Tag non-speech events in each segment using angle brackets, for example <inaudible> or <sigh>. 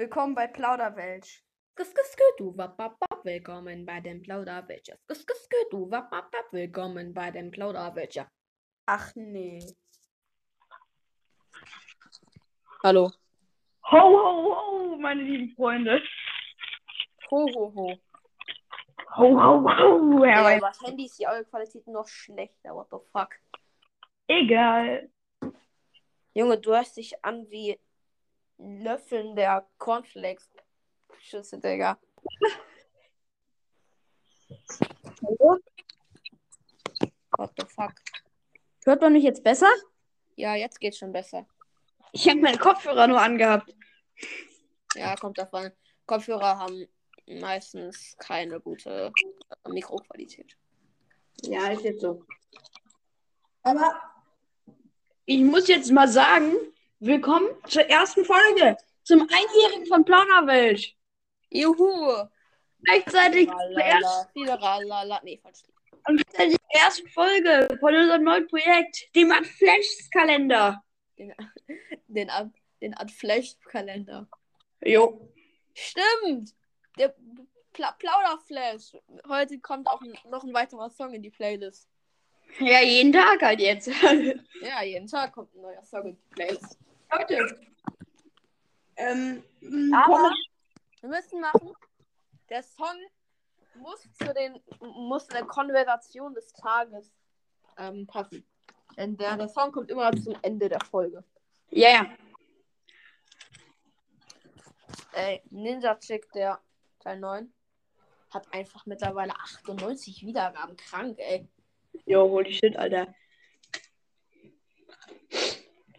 Willkommen bei Plauderwelsch. willkommen bei dem Plauderwelschers. willkommen bei dem Plauderwelschers. Ach nee. Hallo. Ho, ho, ho, meine lieben Freunde. Ho, ho, ho. Ho, ho, ho. Ja, ja, über Handy ist die Audioqualität noch schlechter. What the fuck? Egal. Junge, du hörst dich an wie Löffeln der Cornflakes. Schüsse, Digga. Hallo? What the fuck? Hört man mich jetzt besser? Ja, jetzt geht's schon besser. Ich habe meinen Kopfhörer nur angehabt. Ja, kommt davon. Kopfhörer haben meistens keine gute Mikroqualität. Ja, ist jetzt so. Aber ich muss jetzt mal sagen, Willkommen zur ersten Folge, zum Einjährigen von Plauderwelt. Juhu! Gleichzeitig zur ersten, Folge von unserem neuen Projekt, dem Adflash-Kalender. Den, <laughs> den Adflash-Kalender. Jo. Stimmt! Der Pla Plauderflash. Heute kommt auch noch ein weiterer Song in die Playlist. Ja, jeden Tag halt jetzt. <laughs> ja, jeden Tag kommt ein neuer Song in die Playlist. Leute. Ähm, mm, Aber wir müssen machen, der Song muss zu den muss der Konversation des Tages ähm, passen. Denn der, der Song kommt immer zum Ende der Folge. Ja, ja. Ey, Ninja Chick, der Teil 9, hat einfach mittlerweile 98 Wiedergaben. Krank, ey. Jo, holy shit, Alter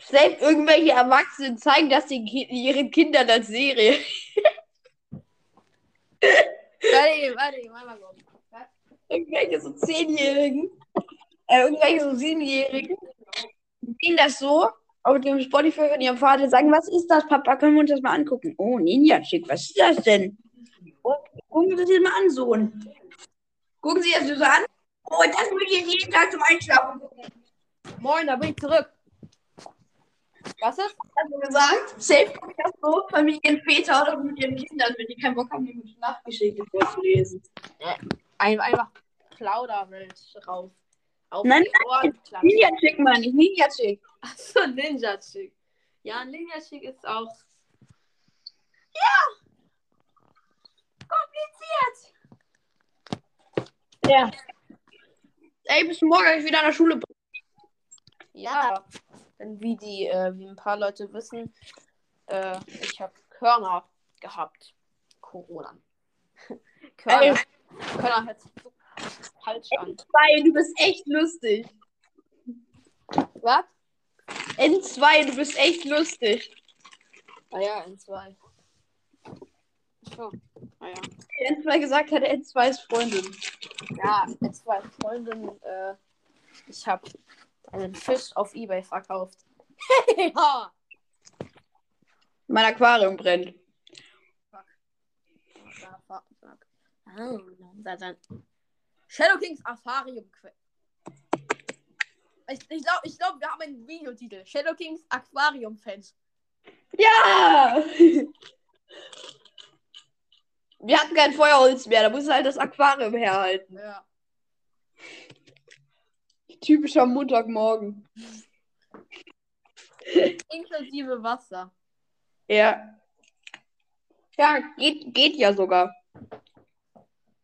selbst irgendwelche Erwachsenen zeigen das den Ki ihren Kindern als Serie. <laughs> warte, warte, mal kurz. Irgendwelche so Zehnjährigen, äh, irgendwelche so Siebenjährigen sehen das so auf dem Spotify von ihrem Vater sagen, was ist das, Papa, können wir uns das mal angucken? Oh, Ninja Chick, was ist das denn? Oh, gucken Sie sich das mal an, Sohn. Gucken Sie das so an? Oh, das würde ich jeden Tag zum Einschlafen gucken. Moin, da bin ich zurück. Was ist? Hast also du gesagt, safe guckt das so Familienväter oder mit ihren Kindern, wenn die keinen Bock haben, die gute Nachtgeschichte vorzulesen. Äh, ein, einfach Plauderwelt drauf. Auf nein, nein, Ninja Chick meine ich, Ninja Chick. Achso, Ninja Chick. Ja, Ninja Chick ist auch. Ja! Kompliziert! Ja. Ey, bis morgen, ich wieder an der Schule. Ja wie die, äh, wie ein paar Leute wissen, äh, ich habe Körner gehabt. Corona. <laughs> Körner, Ey. Körner hört sich so falsch an. N2, du bist echt lustig. Was? N2, du bist echt lustig. Ah ja, N2. So, naja. Ah, N2 gesagt hat, N2 ist Freundin. Ja, N2 ist Freundin. Äh, ich habe einen Fisch auf Ebay verkauft. ja. <laughs> Mein Aquarium brennt. Fuck. Fuck, Oh, da sein. Shadow Kings Aquarium. Ich, ich glaube, ich glaub, wir haben einen Videotitel. Shadow Kings Aquarium Fans. Ja! wir hatten kein Feuerholz mehr, da muss halt das Aquarium herhalten. Ja. Typischer Montagmorgen. Inklusive Wasser. Ja. Ja, geht, geht ja sogar.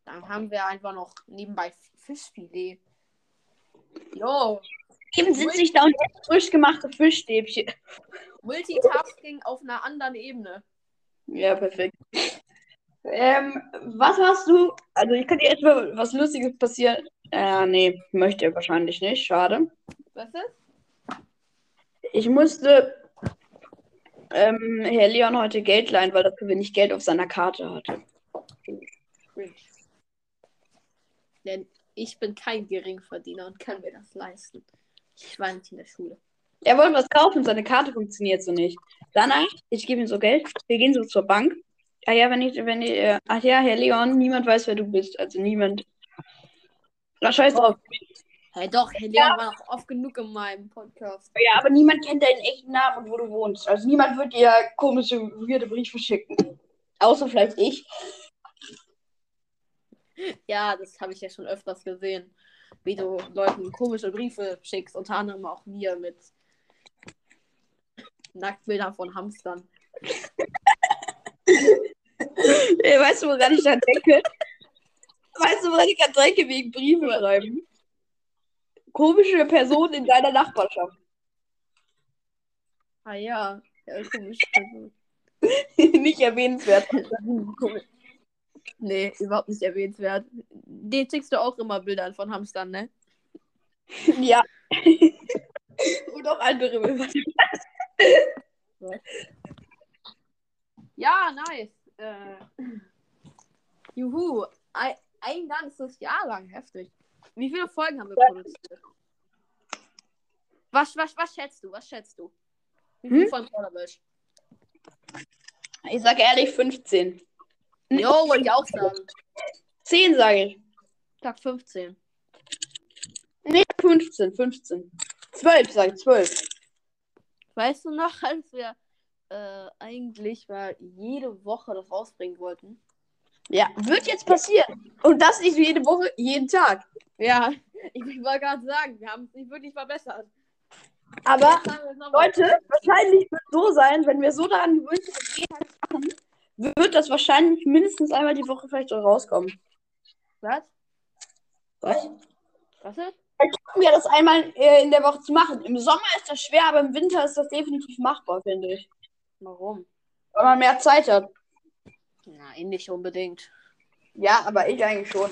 Dann haben wir einfach noch nebenbei Fischfilet. Jo. Eben sitze ich da und frisch gemachte Fischstäbchen. Multitasking auf einer anderen Ebene. Ja, perfekt. Ähm, was hast du? Also, ich könnte dir erstmal was Lustiges passieren. Äh, nee, möchte er wahrscheinlich nicht. Schade. Was ist? Ich musste ähm, Herr Leon heute Geld leihen, weil er zu wenig Geld auf seiner Karte hatte. Denn ich bin kein Geringverdiener und kann mir das leisten. Ich war nicht in der Schule. Er wollte was kaufen, seine Karte funktioniert so nicht. Danach, ich gebe ihm so Geld, wir gehen so zur Bank. Ah ja, wenn ich, wenn ich, äh, ach ja, Herr Leon, niemand weiß, wer du bist. Also niemand na, scheiß drauf. Hey, doch, Leon ja. war noch oft genug in meinem Podcast. Ja, aber niemand kennt deinen echten Namen und wo du wohnst. Also niemand wird dir komische, weirde Briefe schicken. Außer vielleicht ich. Ja, das habe ich ja schon öfters gesehen, wie du Leuten komische Briefe schickst, unter anderem auch mir mit Nacktbildern von Hamstern. <laughs> weißt du, woran ich da denke? Weißt du, Monika Drecke wegen Briefe schreiben? Komische Person in deiner Nachbarschaft. Ah ja, ja komische Person. <laughs> nicht erwähnenswert. nee, überhaupt nicht erwähnenswert. Den schickst du auch immer Bilder von Hamstern, ne? ja. <laughs> Und auch andere Bilder. ja, nice. Äh, juhu. I ein ganzes Jahr lang. Heftig. Wie viele Folgen haben wir produziert? Was, was, was schätzt du? Was schätzt du? Wie viele hm? Folgen Plauderwölsch? Ich sag ehrlich 15. Jo, wollte ich auch sagen. 10 sage ich. Sag 15. Nee, 15, 15. 12, sag ich 12. Weißt du noch, als wir äh, eigentlich mal jede Woche das rausbringen wollten? Ja, wird jetzt passieren. Und das nicht jede Woche, jeden Tag. Ja, ich, ich wollte gerade sagen, wir haben es nicht wirklich verbessert. Aber Leute, wahrscheinlich wird es so sein, wenn wir so daran gewöhnt sind, dass wir jeden Tag machen, wird das wahrscheinlich mindestens einmal die Woche vielleicht schon rauskommen. Was? Was? Was ist? Dann gucken wir das einmal äh, in der Woche zu machen. Im Sommer ist das schwer, aber im Winter ist das definitiv machbar, finde ich. Warum? Weil man mehr Zeit hat. Nein, nicht unbedingt. Ja, aber ich eigentlich schon.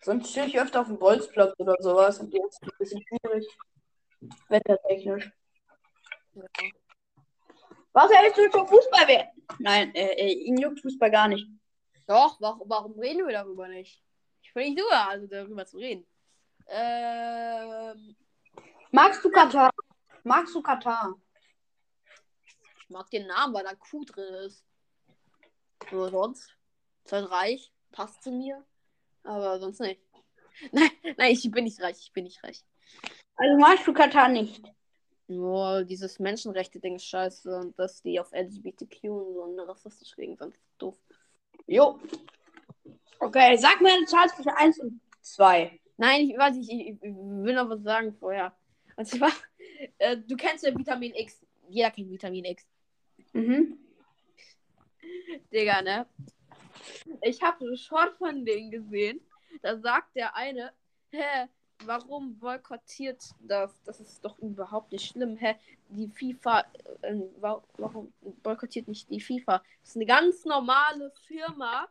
Sonst stehe ich öfter auf dem Bolzplatz oder sowas und jetzt ist ein bisschen schwierig. Wettertechnisch. Ja. Was hältst du vom Fußball? -Wehr? Nein, äh, äh, ihn juckt Fußball gar nicht. Doch, warum, warum reden wir darüber nicht? Ich will nicht nur, also darüber zu reden. Ähm... Magst du Katar? Magst du Katar? Ich mag den Namen, weil da Q drin ist. Nur sonst. Ist halt reich, passt zu mir. Aber sonst nicht. <laughs> Nein, nein, ich bin nicht reich, ich bin nicht reich. Also magst du Katar nicht? Nur dieses Menschenrechte-Ding ist scheiße und dass die auf LGBTQ und so eine rassistisch gegen sind. Doof. Jo. Okay, sag mir eine Zahl zwischen 1 und 2. Nein, ich weiß nicht, ich, ich will noch was sagen vorher. Und zwar, <laughs> äh, du kennst ja Vitamin X. Jeder kennt Vitamin X. Mhm. Digga, ne? Ich habe einen Short von denen gesehen. Da sagt der eine, hä, warum boykottiert das? Das ist doch überhaupt nicht schlimm. Hä, die FIFA, äh, warum boykottiert nicht die FIFA? Das ist eine ganz normale Firma,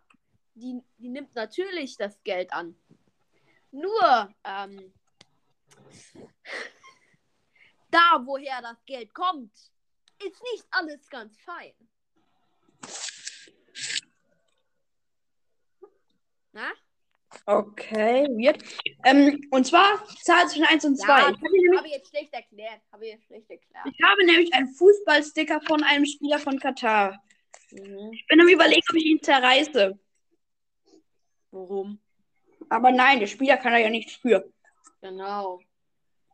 die, die nimmt natürlich das Geld an. Nur, ähm, <laughs> da, woher das Geld kommt, ist nicht alles ganz fein. Na? Okay, weird. Ähm, und zwar Zahl zwischen 1 und 2. Ja, ich habe jetzt schlecht erklärt. Habe ich, schlecht erklärt. ich habe nämlich einen Fußballsticker von einem Spieler von Katar. Mhm. Ich bin am überlegen, ob ich ihn zerreiße. Warum? Aber nein, der Spieler kann er ja nicht spüren. Genau.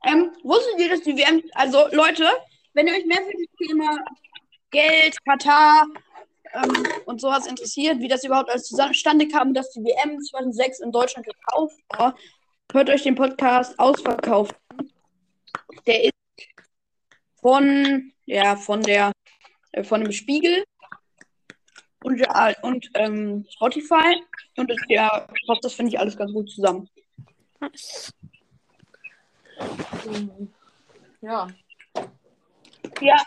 Ähm, wusstet ihr, dass die WM, also Leute, wenn ihr euch mehr für das Thema Geld, Katar ähm, und sowas interessiert, wie das überhaupt alles zustande kam, dass die WM 2006 in Deutschland gekauft war, hört euch den Podcast ausverkauft. Der ist von, ja, von der, äh, von dem Spiegel und, ja, und ähm, Spotify. Und das, ja, das, finde ich, alles ganz gut zusammen. Ja. Ja.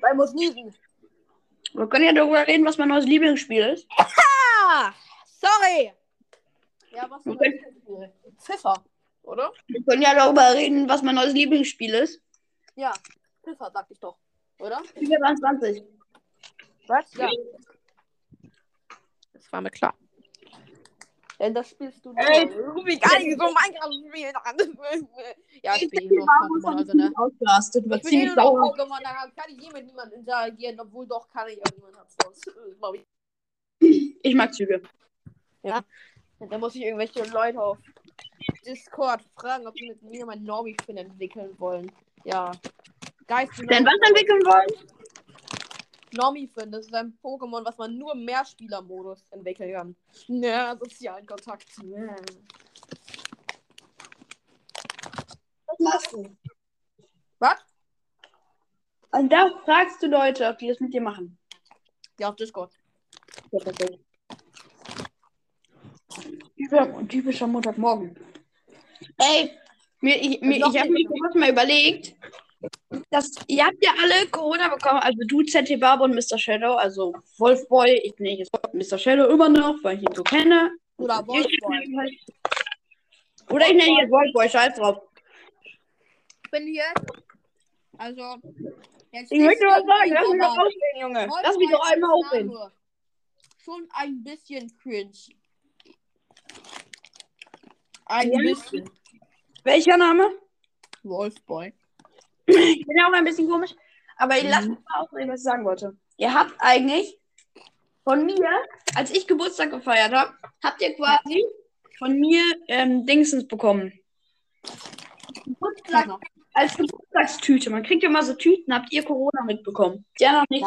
Bei ich Wir können ja darüber reden, was mein neues Lieblingsspiel ist. Aha! Sorry! Ja, was ist okay. Lieblingsspiel? Pfiffer, oder? Wir können ja darüber reden, was mein neues Lieblingsspiel ist. Ja, Pfiffer, sag ich doch, oder? 24. Was? Ja. Das war mir klar. Denn äh, das spielst du nicht. Ey, ruf mich gar nicht so Minecraft spielen <laughs> ja, ich bin also, ne? eh nur Pokémon, also ne? Ausgelastet, ich bin eh nur Pokémon, da kann ich eh mit niemandem interagieren, obwohl doch kann ich irgendwann sonst. Äh, ich mag Züge. Ja. Da muss ich irgendwelche Leute auf Discord fragen, ob sie mit mir mein Normie-Spin entwickeln wollen. Ja. Geist. Denn was entwickeln wollen? Glommy finde. Das ist ein Pokémon, was man nur im Mehrspielermodus entwickeln kann. Ja, sozialen Kontakt. Ja. du? Was? Und da fragst du Leute, ob die das mit dir machen. Ja, auf Discord. Ja, perfekt. Typischer, Montagmorgen. Ey, mir, ich, mir, ich habe mir kurz mal überlegt das, ihr habt ja alle Corona bekommen, also du, ZT Barber und Mr. Shadow, also Wolfboy, ich nenne jetzt Mr. Shadow immer noch, weil ich ihn so kenne. Oder Wolfboy. Halt- Oder ich nenne jetzt Wolfboy, scheiß drauf. Ich bin hier. Also, jetzt Ich möchte was sagen, lass mich doch ausreden, Junge. Wolfboy lass mich doch einmal aufreden. Schon ein bisschen cringe. Ein ja. bisschen. Welcher Name? Wolfboy. Ich bin ja auch ein bisschen komisch, aber ich lasse mhm. mich mal ausreden, was ich sagen wollte. Ihr habt eigentlich von mir, als ich Geburtstag gefeiert habe, habt ihr quasi von mir ähm, Dingsens bekommen. Geburtstag, als Geburtstagstüte. Man kriegt ja immer so Tüten. Habt ihr Corona mitbekommen? Ja, noch nicht.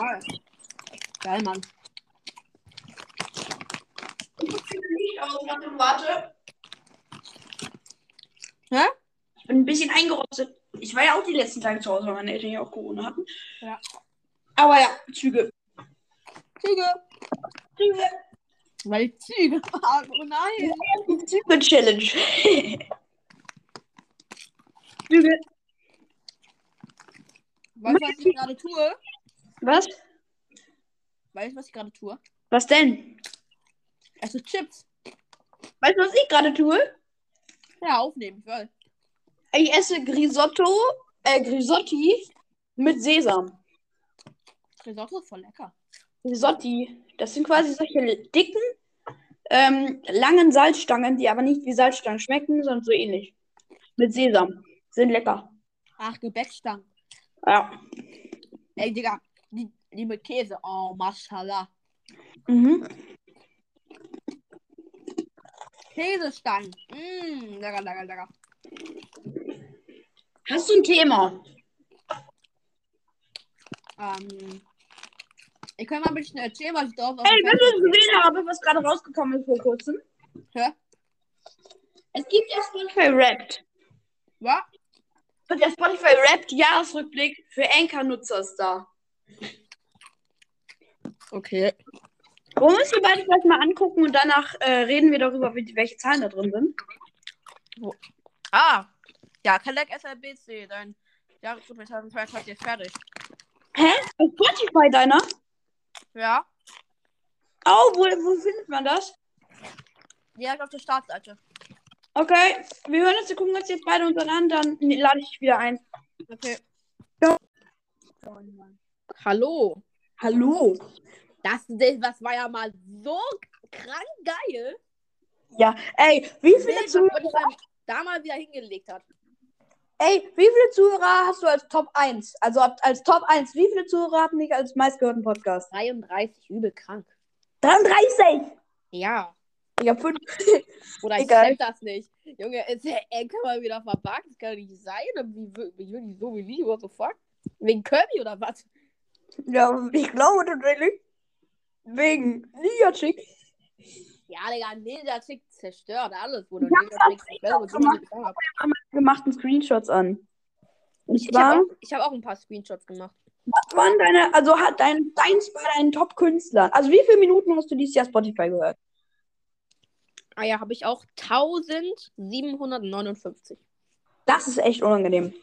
Geil, Mann. Ich muss Licht ausmachen, warte. Hä? Ich bin ein bisschen eingerostet. Ich war ja auch die letzten Tage zu Hause, weil meine Eltern ja auch Corona hatten. Ja. Aber ja, Züge. Züge. Züge. Weil ich Züge fahren. Oh nein. Die Züge-Challenge. Züge. Weißt du, was ich gerade tue? Was? Weißt du, was ich gerade tue? Was denn? Es Chips. Weißt du, was ich gerade tue? Ja, aufnehmen, ich weiß. Ich esse Grisotto, äh, Grisotti mit Sesam. Grisotto ist voll lecker. Grisotti. Das sind quasi solche dicken, ähm, langen Salzstangen, die aber nicht wie Salzstangen schmecken, sondern so ähnlich. Mit Sesam. Sind lecker. Ach, Gebäckstangen. Ja. Ey, Digga, die, die mit Käse. Oh, Mashallah. Mhm. Käsestangen. Mmm, lecker, lecker, lecker. Hast du ein Thema? Ähm, ich kann mal ein bisschen erzählen, was ich da auf Ey, wenn du es gesehen habe, was gerade rausgekommen ist vor kurzem. Hä? Es gibt ja Spotify Wrapped. Was? Und der Spotify Wrapped Jahresrückblick für Anchor-Nutzer ist da. Okay. Wollen wir uns die beiden vielleicht mal angucken und danach äh, reden wir darüber, wie, welche Zahlen da drin sind? Wo? Ah, ja, Kalek SRBC, dein Jahresrückblick 2022 ist fertig. Hä? Auf Spotify deiner? Ja. Oh, wo, wo findet man das? Direkt auf der Startseite. Okay, wir hören uns, wir gucken uns jetzt beide unseren an, dann lade ich wieder ein. Okay. Ja. Hallo. Hallo. Das, das war ja mal so krank geil. Ja, ey, wie viel dazu? Da mal wieder hingelegt hat. Ey, wie viele Zuhörer hast du als Top 1? Also als Top 1, wie viele Zuhörer hatten dich als meistgehörten Podcast? 33, übel krank. 33? Ja. Ich hab fünf. Oder ich Egal. das nicht. Junge, <laughs> ist der Enkel mal wieder verpackt? Das kann nicht sein. Wie, wie, ich so wie nie, what the fuck? Wegen Kirby oder was? Ja, ich glaube tatsächlich. Wegen Liga-Chick. Ja, Digga, Ninja Tick zerstört alles, wo du Ninja Chick gemacht. gemachten Screenshots an. Ich, ich habe auch, hab auch ein paar Screenshots gemacht. Was waren deine, also hat dein, deins bei deinen Top-Künstlern? Also wie viele Minuten hast du dieses Jahr Spotify gehört? Ah ja, habe ich auch 1759. Das ist echt unangenehm.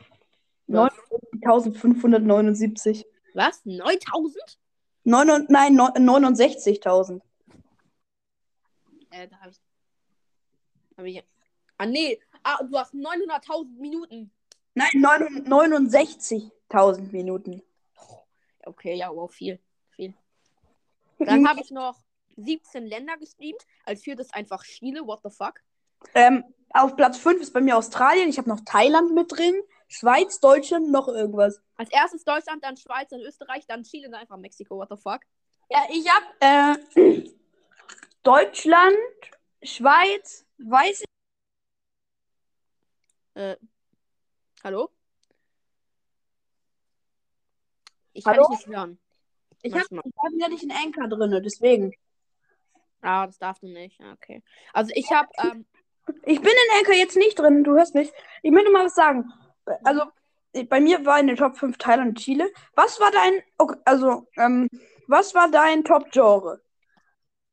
9579. Was? 9000? nein, 69.000. Äh, da habe ich. Hab ich. Ah, nee. Ah, du hast 900.000 Minuten. Nein, 69.000 Minuten. Oh, okay, ja, wow, viel. Viel. <laughs> Dann habe ich noch 17 Länder gestreamt. Als viertes einfach Chile, what the fuck. Ähm, auf Platz 5 ist bei mir Australien. Ich habe noch Thailand mit drin. Schweiz, Deutschland, noch irgendwas. Als erstes Deutschland, dann Schweiz, dann Österreich, dann Chile, dann einfach Mexiko, what the fuck. Ja, ich habe äh, <clears throat> Deutschland, Schweiz, weiß ich. Äh, hallo? Ich hallo? kann dich nicht hören. Ich habe hab ja nicht einen Anker drin, deswegen. Ah, das darfst du nicht. Ah, okay. Also ich habe. Ähm, ich bin in Anker jetzt nicht drin, du hörst mich. Ich möchte mal was sagen. Also, bei mir war in den Top 5 Thailand und Chile. Was war dein. Okay, also, ähm, was war dein Top-Genre?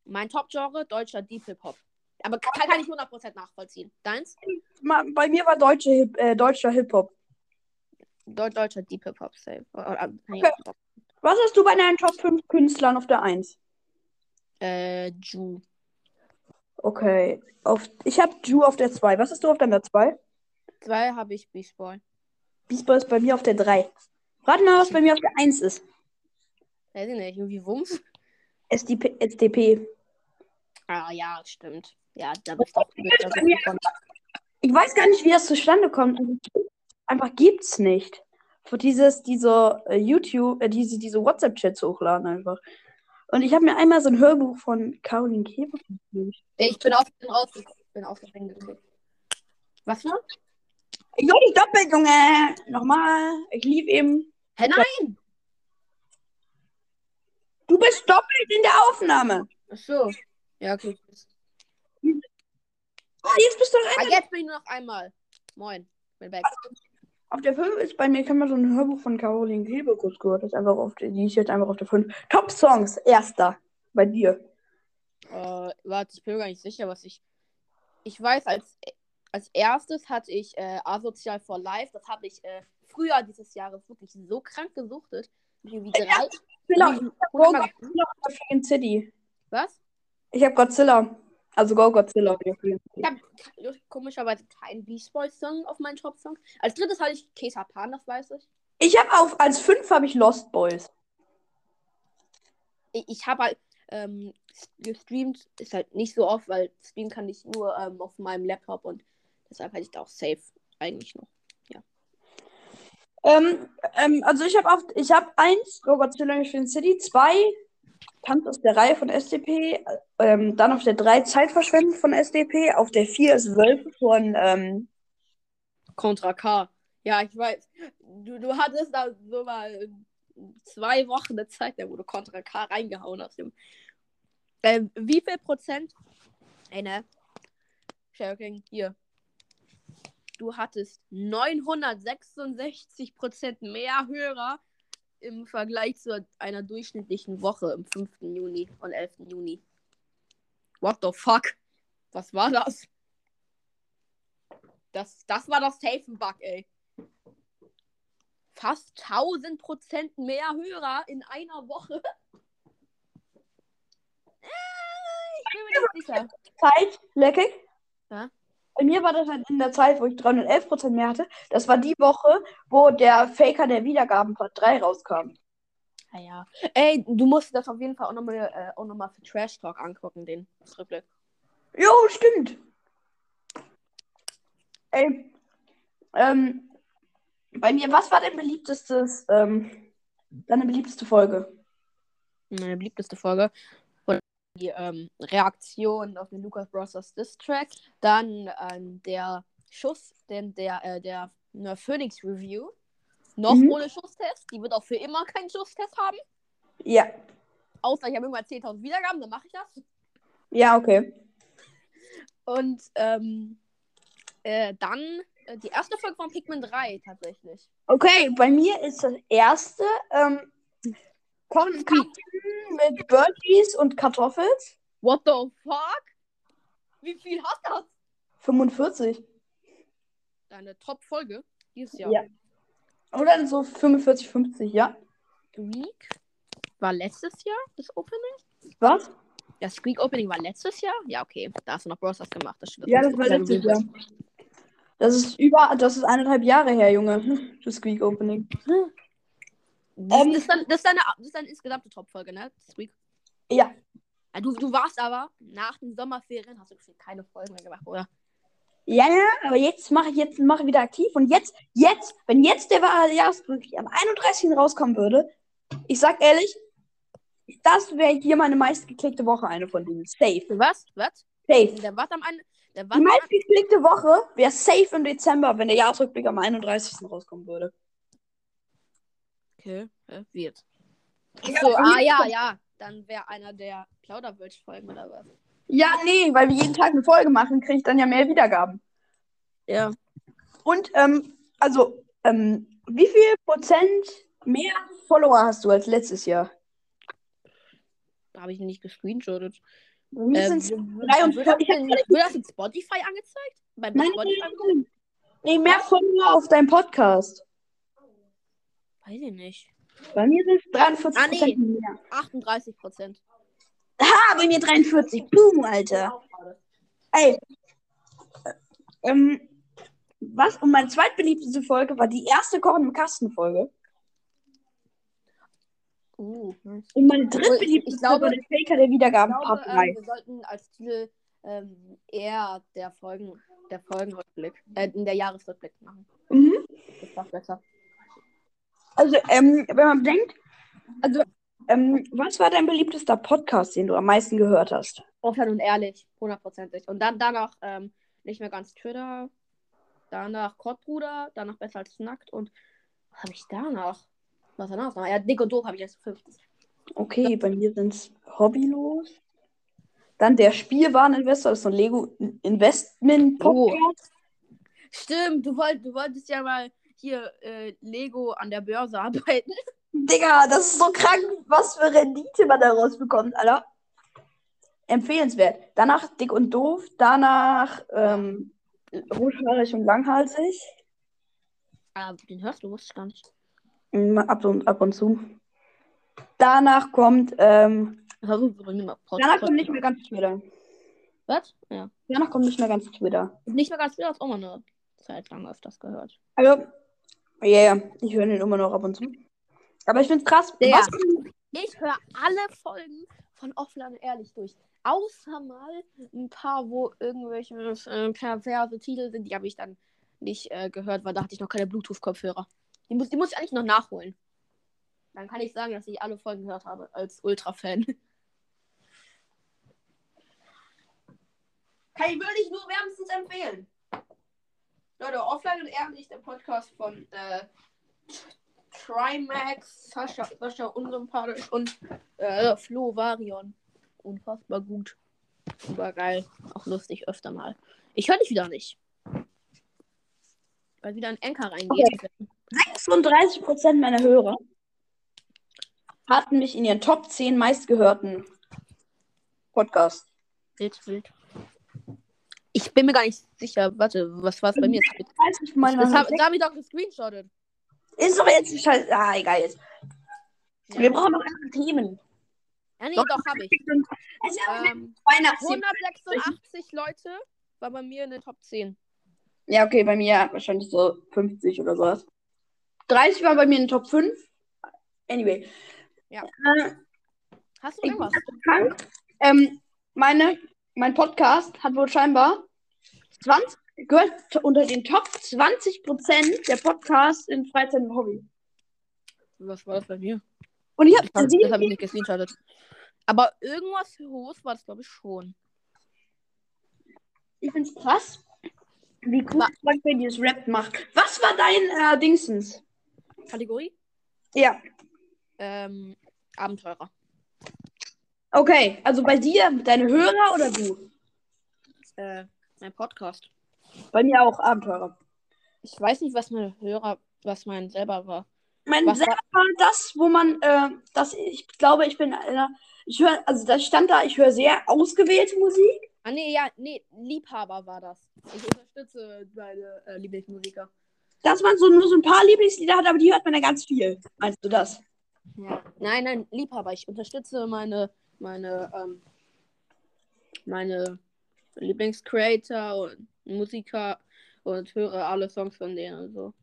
Mein Top-Genre, deutscher Deep Hip-Hop. Aber kann, kann ich 100% nachvollziehen. Deins? Bei mir war deutsche Hip äh, deutscher Hip-Hop. deutscher Deep Hip-Hop, safe. Oh, oh, oh, okay. Was hast du bei deinen Top 5 Künstlern auf der 1? Äh, Ju. Okay. Auf, ich habe Ju auf der 2. Was hast du auf deiner 2? 2 habe ich Beast Boy. Beast Boy ist bei mir auf der 3. Warte mal, was bei mir auf der 1 ist. Weiß ich nicht, irgendwie Wumms. SDP. SDP. Ah ja, stimmt. Ja, da bist du auch Ich weiß gar nicht, wie das zustande kommt. Also, einfach gibt's nicht. Für dieses, diese äh, YouTube, äh, diese, diese WhatsApp-Chats hochladen einfach. Und ich habe mir einmal so ein Hörbuch von Caroline Keber Ich bin auf den rausgekommen. Bin auf den gekriegt. Was war? Junge, doppelt, Junge! Nochmal. Ich lief eben. Hä, nein! Du bist doppelt in der Aufnahme. Ach so. Ja, gut. Ah, jetzt bist du noch einmal. Ah, jetzt bin ich nur noch einmal. Moin, bin back. Auf der 5 ist bei mir, kann man so ein Hörbuch von Caroline kurz gehört. Das ist einfach auf, die ist jetzt einfach auf der 5. Top Songs, erster. Bei dir. Äh, warte, ich bin mir gar nicht sicher, was ich. Ich weiß, als, als erstes hatte ich äh, Asozial for Life. Das habe ich äh, früher dieses Jahres wirklich so krank gesuchtet. Irgendwie drei. Ja, ich bin auch Broken City. Was? Ich habe Godzilla. Also Go Godzilla. Ich habe komischerweise keinen Beast Boys Song auf meinen Top Songs. Als drittes hatte ich Pan, das weiß ich. Ich habe auf als fünf habe ich Lost Boys. Ich, ich habe halt ähm, gestreamt, ist halt nicht so oft, weil streamen kann ich nur ähm, auf meinem Laptop und deshalb hatte ich da auch safe eigentlich noch. Ja. Ähm, ähm also ich habe auf ich habe eins Go Godzilla Machine City, zwei Tanz ist der Reihe von SDP, ähm, dann auf der 3 Zeitverschwendung von SDP, auf der 4 ist Wölfe von ähm, Contra K. Ja, ich weiß. Du, du hattest da so mal zwei Wochen der Zeit, da wurde Contra K reingehauen hast. Ähm, wie viel Prozent? Ey, ne? Sharing, hier. Du hattest 966 Prozent mehr Hörer im Vergleich zu einer durchschnittlichen Woche im 5. Juni und 11. Juni. What the fuck? Was war das? Das, das war das Safe-Bug, ey. Fast 1000 Prozent mehr Hörer in einer Woche. <laughs> Äh, ich bin mir nicht sicher. Zeit, leckig. Ja? bei mir war das halt in der Zeit, wo ich 311% mehr hatte. Das war die Woche, wo der Faker der Wiedergaben Part 3 rauskam. Naja. Ah Ey, du musst das auf jeden Fall auch nochmal äh, noch für Trash Talk angucken, den Rückblick. Jo, stimmt. Ey, ähm, bei mir, was war dein beliebtestes, ähm, deine beliebteste Folge? Meine beliebteste Folge die ähm, Reaktion auf den Lucas Brothers Distrack, dann ähm, der Schuss, denn der, äh, der ne, Phoenix Review, noch mhm. ohne Schusstest, die wird auch für immer keinen Schusstest haben. Ja. Außer ich habe immer 10.000 Wiedergaben, dann mache ich das. Ja, okay. Und ähm, äh, dann äh, die erste Folge von Pikmin 3 tatsächlich. Okay, bei mir ist das erste ähm, Konfiten mit Birdies und Kartoffeln. What the fuck? Wie viel hat das? 45. Deine Top-Folge dieses Jahr. Ja. Oder so 45, 50, ja. Squeak war letztes Jahr das Opening? Was? Das Squeak Opening war letztes Jahr? Ja, okay. Da hast du noch Bros. gemacht. Das ja, das war letztes Jahr. Das ist über, das ist eineinhalb Jahre her, Junge. Das Squeak Opening. Hm. Das, ähm, das, ist, dann, das, ist, deine, das ist deine insgesamte Top-Folge, ne? This week. Ja. ja. du, du warst aber nach den Sommerferien, hast du keine Folgen mehr gemacht, oder? Ja, ja, aber jetzt mache ich jetzt mache wieder aktiv und jetzt, jetzt, wenn jetzt der wahre Jahresrückblick am 31. rauskommen würde, ich sag ehrlich, das wäre hier meine meistgeklickte Woche, eine von denen. Safe. Was? Was? Safe. Der am der Die meistgeklickte Woche wäre safe im Dezember, wenn der Jahresrückblick am 31. rauskommen würde. Okay, wird. So, ah ja, ja. Dann wäre einer der Plauderwölsch-Folgen oder was? Ja, nee, weil wir jeden Tag eine Folge machen, kriege ich dann ja mehr Wiedergaben. Ja. Und, ähm, also, ähm, wie viel Prozent mehr Follower hast du als letztes Jahr? Habe ich nicht gescreenshottet. Wie ähm, sind's? Drei wird, das in, Spotify angezeigt? Bei nein, Spotify nein, nein. Nee, mehr Follower auf deinem Podcast. Weiß ich nicht. Bei mir sind es 43 ah, nee. mehr. 38 Prozent. Ha, bei mir 43. Boom, Alter. Ey. Äh, ähm, was? Und meine zweitbeliebteste Folge war die erste Kochen im Kasten Folge. Uh, Und meine also, drittbeliebteste Folge war der Faker der Wiedergaben ich glaube, Part 3. Ähm, wir sollten als Titel ähm, eher der Folgen, der Folgenrückblick, äh, in der Jahresrückblick machen. Mhm. Das passt besser. Also, ähm, wenn man denkt, also, ähm, was war dein beliebtester Podcast, den du am meisten gehört hast? Offen und ehrlich, hundertprozentig. Und dann danach ähm, nicht mehr ganz Twitter, danach Kottbruder, danach besser als Nackt und was habe ich danach? Was danach? Ja, dick und doof habe ich erst fünf. Okay, bei mir sind es hobbylos. Dann der Spielwareninvestor, das ist so ein Lego-Investment-Podcast. Oh. Stimmt, du, wollt, du wolltest ja mal hier äh, Lego an der Börse <laughs> arbeiten. Digga, das ist so krank, was für Rendite man da rausbekommt, Alter. Empfehlenswert. Danach dick und doof, danach ähm, rothaarig und langhalsig. Ah, den hörst du, wusste ich gar nicht. Mm, ab und, ab und zu. Danach kommt, ähm, also, danach kommt nicht mehr ganz Twitter. Was? Ja. Danach kommt nicht mehr ganz Twitter. Nicht mehr ganz Twitter ist auch mal eine Zeit lang öfters gehört. Also, ja, yeah, ich höre den immer noch ab und zu. Aber ich finde es krass. Ja. Was? Ich höre alle Folgen von Offline ehrlich durch. Außer mal ein paar, wo irgendwelche äh, perverse Titel sind, die habe ich dann nicht äh, gehört, weil da hatte ich noch keine Bluetooth-Kopfhörer. Die muss, die muss ich eigentlich noch nachholen. Dann kann ich sagen, dass ich alle Folgen gehört habe als Ultra-Fan. Kann ich wirklich nur wärmstens empfehlen. Leute, offline und ehrlich, der Podcast von äh, Trimax, Sascha, Sascha unsympathisch und äh, Flo Varion. Unfassbar gut. Super geil. Auch lustig öfter mal. Ich höre dich wieder nicht. Weil wieder ein Enker reingeht. Okay. 36% meiner Hörer hatten mich in ihren Top 10 meistgehörten Podcast. Wild, wild. Ich bin mir gar nicht sicher. Warte, was war es bei mir? Ich weiß nicht, meine Das habe ich doch gescreenshottet. Ist doch jetzt ein Scheiß. Ah, egal jetzt. Ja. Wir brauchen noch andere Themen. Ja, nee, doch, doch habe ich. Also, ähm, 186 Leute war bei mir in der Top 10. Ja, okay, bei mir wahrscheinlich so 50 oder sowas. 30 war bei mir in den Top 5. Anyway. Ja. Äh, Hast du irgendwas? Krank. Ähm, meine mein Podcast hat wohl scheinbar 20, gehört unter den Top 20% der Podcasts in Freizeit und Hobby. Was war das bei mir? Und ich habe das, das habe ich nicht gesehen, schadet. Aber irgendwas hohes war das, glaube ich, schon. Ich finde es krass, wie cool zum Beispiel dieses Rap macht. Was war dein äh, Dingsens? Kategorie? Ja. Ähm, Abenteurer. Okay, also bei dir, deine Hörer oder du? Äh, mein Podcast. Bei mir auch Abenteurer. Ich weiß nicht, was mein Hörer, was mein selber war. Mein was selber war das, wo man, äh, das, ich glaube, ich bin einer, ich höre, also das stand da, ich höre sehr ausgewählte Musik. Ah, nee, ja, nee, Liebhaber war das. Ich unterstütze deine äh, Lieblingsmusiker. Dass man so nur so ein paar Lieblingslieder hat, aber die hört man ja ganz viel. Meinst du das? Ja. Nein, nein, Liebhaber. Ich unterstütze meine meine, ähm, meine Lieblingscreator und Musiker und höre alle Songs von denen und so.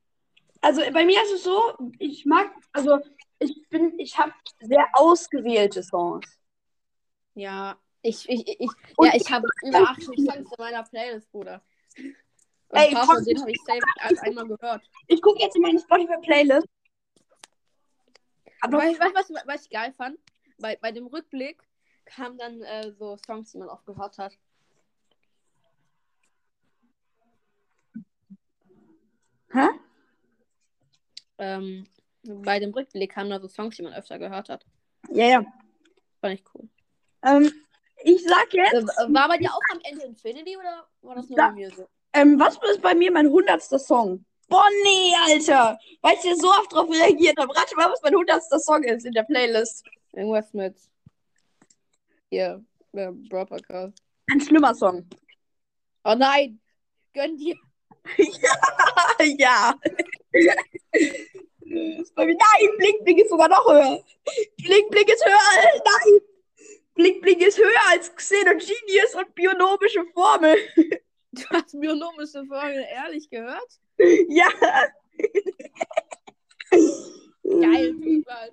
Also bei mir ist es so, ich mag, also ich bin, ich habe sehr ausgewählte Songs. Ja, ich, ich, ich, ja, ich habe über 80 Songs in meiner Playlist, Bruder. Und Ey, Papa, den habe ich safe einmal gehört. Ich gucke jetzt in meine Spotify-Playlist. Aber weißt du, was, was ich geil fand? bei, bei dem Rückblick kamen dann äh, so Songs, die man oft gehört hat. Hä? Ähm, bei dem Rückblick kamen da so Songs, die man öfter gehört hat. Ja, ja. Fand ich cool. Ähm, ich sag jetzt. Äh, war bei dir auch am Ende Infinity oder war das nur da, bei mir so? Ähm, was ist bei mir mein hundertster Song? Bonnie, Alter! Weil ich hier so oft drauf reagiert habe. Rate mal, was mein hundertster Song ist in der Playlist. Irgendwas mit. Hier, äh, Brawl Podcast. Ein schlimmer Song. Oh nein! Gönn dir! ja, <laughs> ja. Nein, Blink Blink ist sogar noch höher. Blink Blink ist höher. Nein. Blink Blink ist höher als Xenogenius und bionomische Formel. <laughs> Du hast bionomische Formel ehrlich gehört? Ja. Geil, Mann.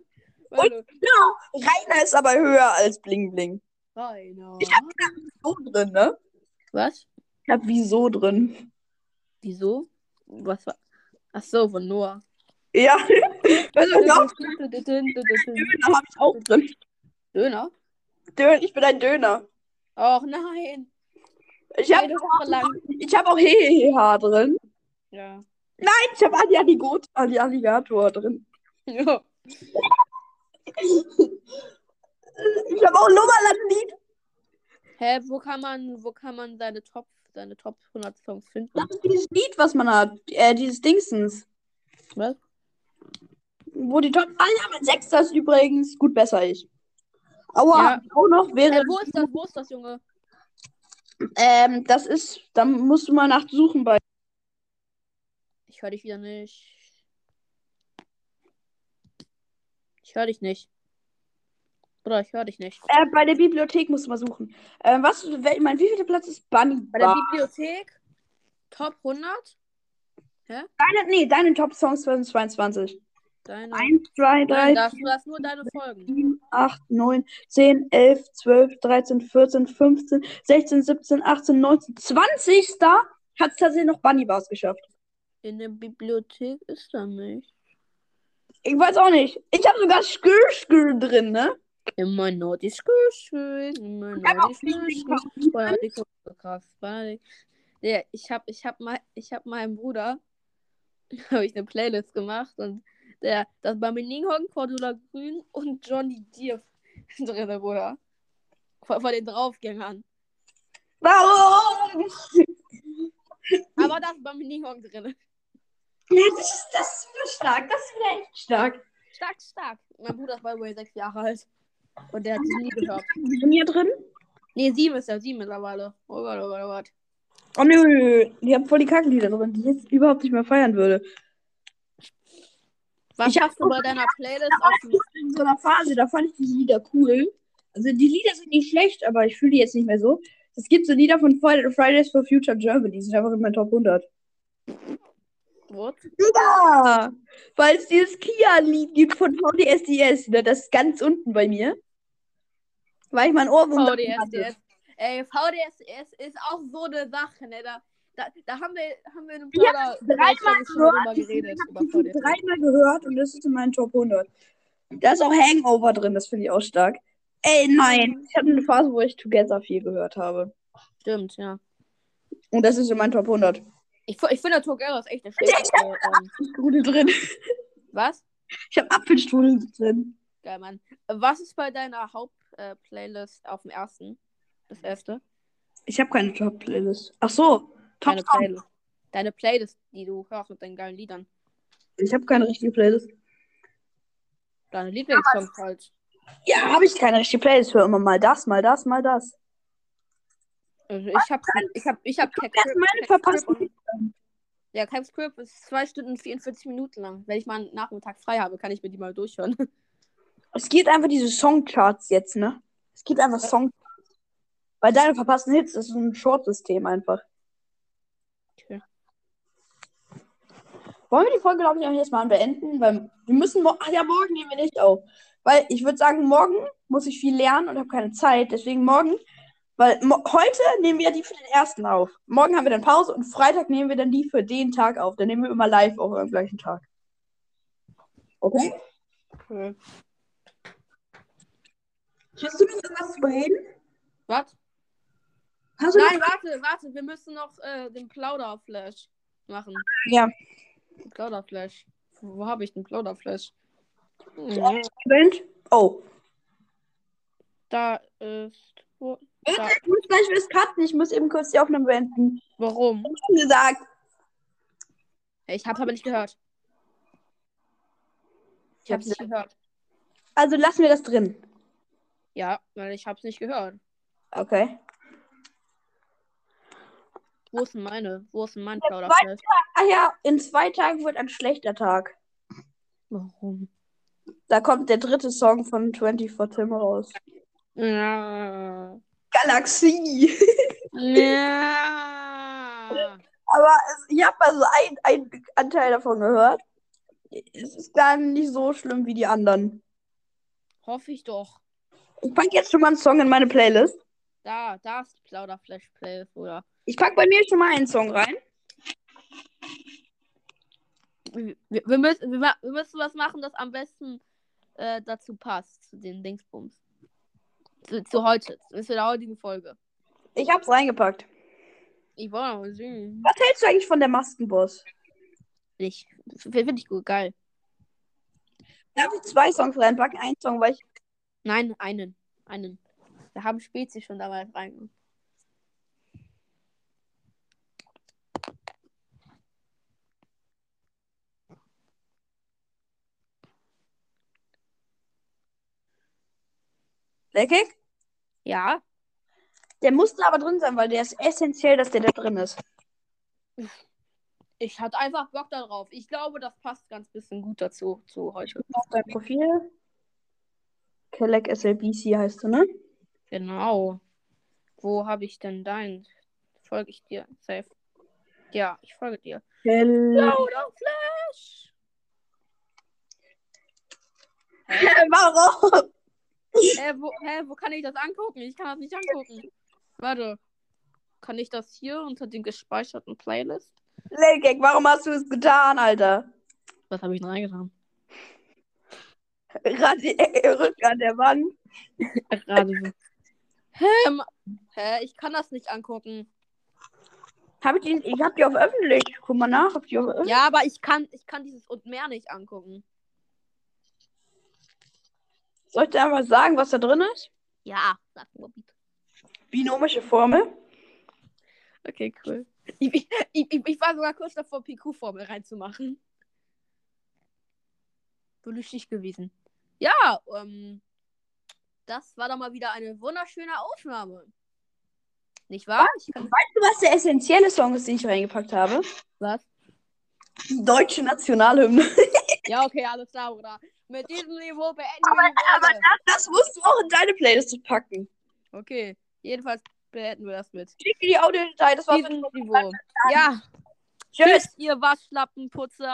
Und, genau, Rainer ist aber höher als Bling Bling. Rainer. Ich hab wieso drin, ne? Was? Ich hab wieso drin. Wieso? Was war. Ach so, von Noah. Ja. <laughs> Döner hab ich auch drin. Döner? Döner, ich bin ein Döner. Och nein. Ich habe hab auch Heheha drin. Ja. Nein, ich hab Adi Aligot, Ali Alligator drin. <laughs> Ja. <laughs> ich habe auch Lummerland-Lied. Hä, wo kann man, wo kann man seine Top, seine Top 100 Songs finden? Das ist dieses Lied, was man hat. Äh, dieses Dingsens. Was? Wo die Top 1 ja, mit 6 ist übrigens gut besser ich. Aua, ja. auch noch wäre. Äh, wo ist das, wo ist das, Junge? Ähm, das ist, da musst du mal nachsuchen bei. Ich höre dich wieder nicht. Ich höre dich nicht. Bruder, ich höre dich nicht. Äh, bei der Bibliothek musst du mal suchen. Äh, was, ich mein, wie viel Platz ist Bunny? Bar? Bei der Bibliothek? Top 100? Hä? Deine, nee, deine Top Songs 2022. Deine. 1, 2, 3. Nein, du hast nur deine Folgen. 7, 8, 9, 10, 11, 12, 13, 14, 15, 16, 17, 18, 19, 20. Da hat es tatsächlich noch Bunny Bars geschafft. In der Bibliothek ist er nicht. Ich weiß auch nicht. Ich habe sogar Skürskür drin, ne? Immer nur die Skürskür. Immer nur die Skürskür. Ja, ich habe ich hab mal, ich hab meinem Bruder <laughs> habe ich eine Playlist gemacht und der, das war mit Ninghong, Cordula Grün und Johnny Depp <laughs> drin, Bruder. Vor, von den Draufgängern. Warum? Aber das war mit Ninghong drin. Ja, das ist, das ist stark. Das ist wieder echt stark. Stark, stark. Mein Bruder ist bei Way sechs Jahre alt. Und der hat sie nie gehört. Sind hier drin? Nee, sieben ist ja sieben mittlerweile. Oh Gott, oh Gott, oh Gott. Oh nö, die haben voll die Kackenlieder drin, die ich jetzt überhaupt nicht mehr feiern würde. Was ich hast du bei deiner Playlist offen? In so einer Phase, da fand ich die Lieder cool. Also die Lieder sind nicht schlecht, aber ich fühle die jetzt nicht mehr so. Es gibt so Lieder von Fridays for Future Germany, die sind einfach in meinen Top 100. Hogwarts? Ja! Weil es dieses Kia-Lied gibt von VDSDS, ne? Das ist ganz unten bei mir. Weil ich mein Ohrwurm VDSDS. Ey, VDSDS ist auch so eine Sache, ne? Da, da, da haben wir, haben wir in einem dreimal gehört, Ich habe Dreimal gehört und das ist in meinen Top 100. Da ist auch Hangover drin, das finde ich auch stark. Ey, nein. Ich habe eine Phase, wo ich Together viel gehört habe. Stimmt, ja. Und das ist in meinem Top 100. Ich, ich finde Togera ist echt der schlechteste. Ähm, Apfelstrudel drin. Was? Ich habe Apfelstrudel drin. Geil, Mann. Was ist bei deiner Hauptplaylist äh, auf dem ersten? Das erste? Ich habe keine Top-Playlist. Ach so, Top Deine Playlist. Deine Playlist, die du hörst mit deinen geilen Liedern. Ich habe keine richtige Playlist. Deine Lieblingssongs halt. Ja, habe ich keine richtige Playlist. Hör immer mal das, mal das, mal das. Also, ich habe ich hab, ich hab Cat Crib. Meine verpasst. Ja, Caps ist 2 Stunden 44 Minuten lang. Wenn ich mal einen Nachmittag frei habe, kann ich mir die mal durchhören. <laughs> Es geht einfach diese Songcharts jetzt, ne? Es gibt einfach Songcharts. Weil deine verpassten Hits ist ein Short-System einfach. Okay. Wollen wir die Folge, glaube ich, auch jetzt mal beenden? Weil wir müssen. morgen. Ach ja, morgen nehmen wir nicht auf. Weil ich würde sagen, morgen muss ich viel lernen und habe keine Zeit. Deswegen morgen weil heute nehmen wir die für den ersten auf. Morgen haben wir dann Pause und Freitag nehmen wir dann die für den Tag auf. Dann nehmen wir immer live auf am gleichen Tag. Okay? Okay. Hast du noch irgendwas zu reden? Was? Hast Nein, warte, warte. Wir müssen noch äh, den Plauderflash machen. Ja. Plauderflash. Wo habe ich den Plauderflash? Hm. Oh. Da ist. Wirklich, ich muss gleich was cutten. Ich muss eben kurz die Aufnahme beenden. Warum? Ich schon gesagt. Ich hab's aber nicht gehört. Ich hab's nicht gehört. Also lassen wir das drin. Ja, weil ich hab's nicht gehört. Okay. Wo ist denn meine? Wo ist denn mein Plauderfest? Ah ja, in zwei Tagen wird ein schlechter Tag. Warum? Da kommt der dritte Song von 24 Tim raus. Ja. Galaxie. Ja. Aber ich habe mal so einen Anteil davon gehört. Es ist gar nicht so schlimm wie die anderen. Hoffe ich doch. Ich packe jetzt schon mal einen Song in meine Playlist. Da, da ist die Plauderflash-Playlist, oder? Ich packe bei mir schon mal einen Song rein. Wir, wir, müssen, wir, wir müssen was machen, das am besten äh, dazu passt, zu den Dingsbums. Zu, zu heute, zu der heutigen Folge. Ich hab's reingepackt. Ich war aber sehen. Was hältst du eigentlich von der Maskenboss? Ich finde ich gut, geil. Darf ich zwei Songs reinpacken? Einen Song, weil ich. Nein, einen. Einen. Da haben Spezi schon damals reingepackt. Leckig? Ja. Der musste aber drin sein, weil der ist essentiell, dass der da drin ist. Ich hatte einfach Bock darauf. Ich glaube, das passt ganz bisschen gut dazu zu heute. Auf dein Profil. Kelleck SLBC heißt du, ne? Genau. Wo habe ich denn dein? Folge ich dir. Safe. Ja, ich folge dir. Hello, Flash! Warum? äh, wo, hä, wo kann ich das angucken? Ich kann das nicht angucken. Warte. Kann ich das hier unter den gespeicherten Playlist? Legek, warum hast du es getan, Alter? Was habe ich denn reingetan? Radi <laughs> Rück an der Wand. so. Hä, hä, ich kann das nicht angucken. Hab ich, den, ich hab die auf öffentlich. Guck mal nach, hab die auf öffentlich. Ja, aber ich kann, ich kann dieses und mehr nicht angucken. Soll ich dir einfach sagen, was da drin ist? Ja, sag nur bitte. Binomische Formel. Okay, cool. Ich, ich, ich, war sogar kurz davor, PQ-Formel reinzumachen. So lustig gewesen. Ja, ähm, das war doch mal wieder eine wunderschöne Aufnahme. Nicht wahr? Kann... Weißt du, was der essentielle Song ist, den ich reingepackt habe? Was? Die deutsche Nationalhymne. <laughs> ja, okay, alles klar, oder? Mit diesem <laughs> Niveau beenden wir die Aber das, das, musst du auch in deine Playlist packen. Okay, jedenfalls beenden wir das mit. Schick die Audio-Datei, das war's. Niveau. Ja. Tschüss, Tschüss ihr Waschlappenputzer.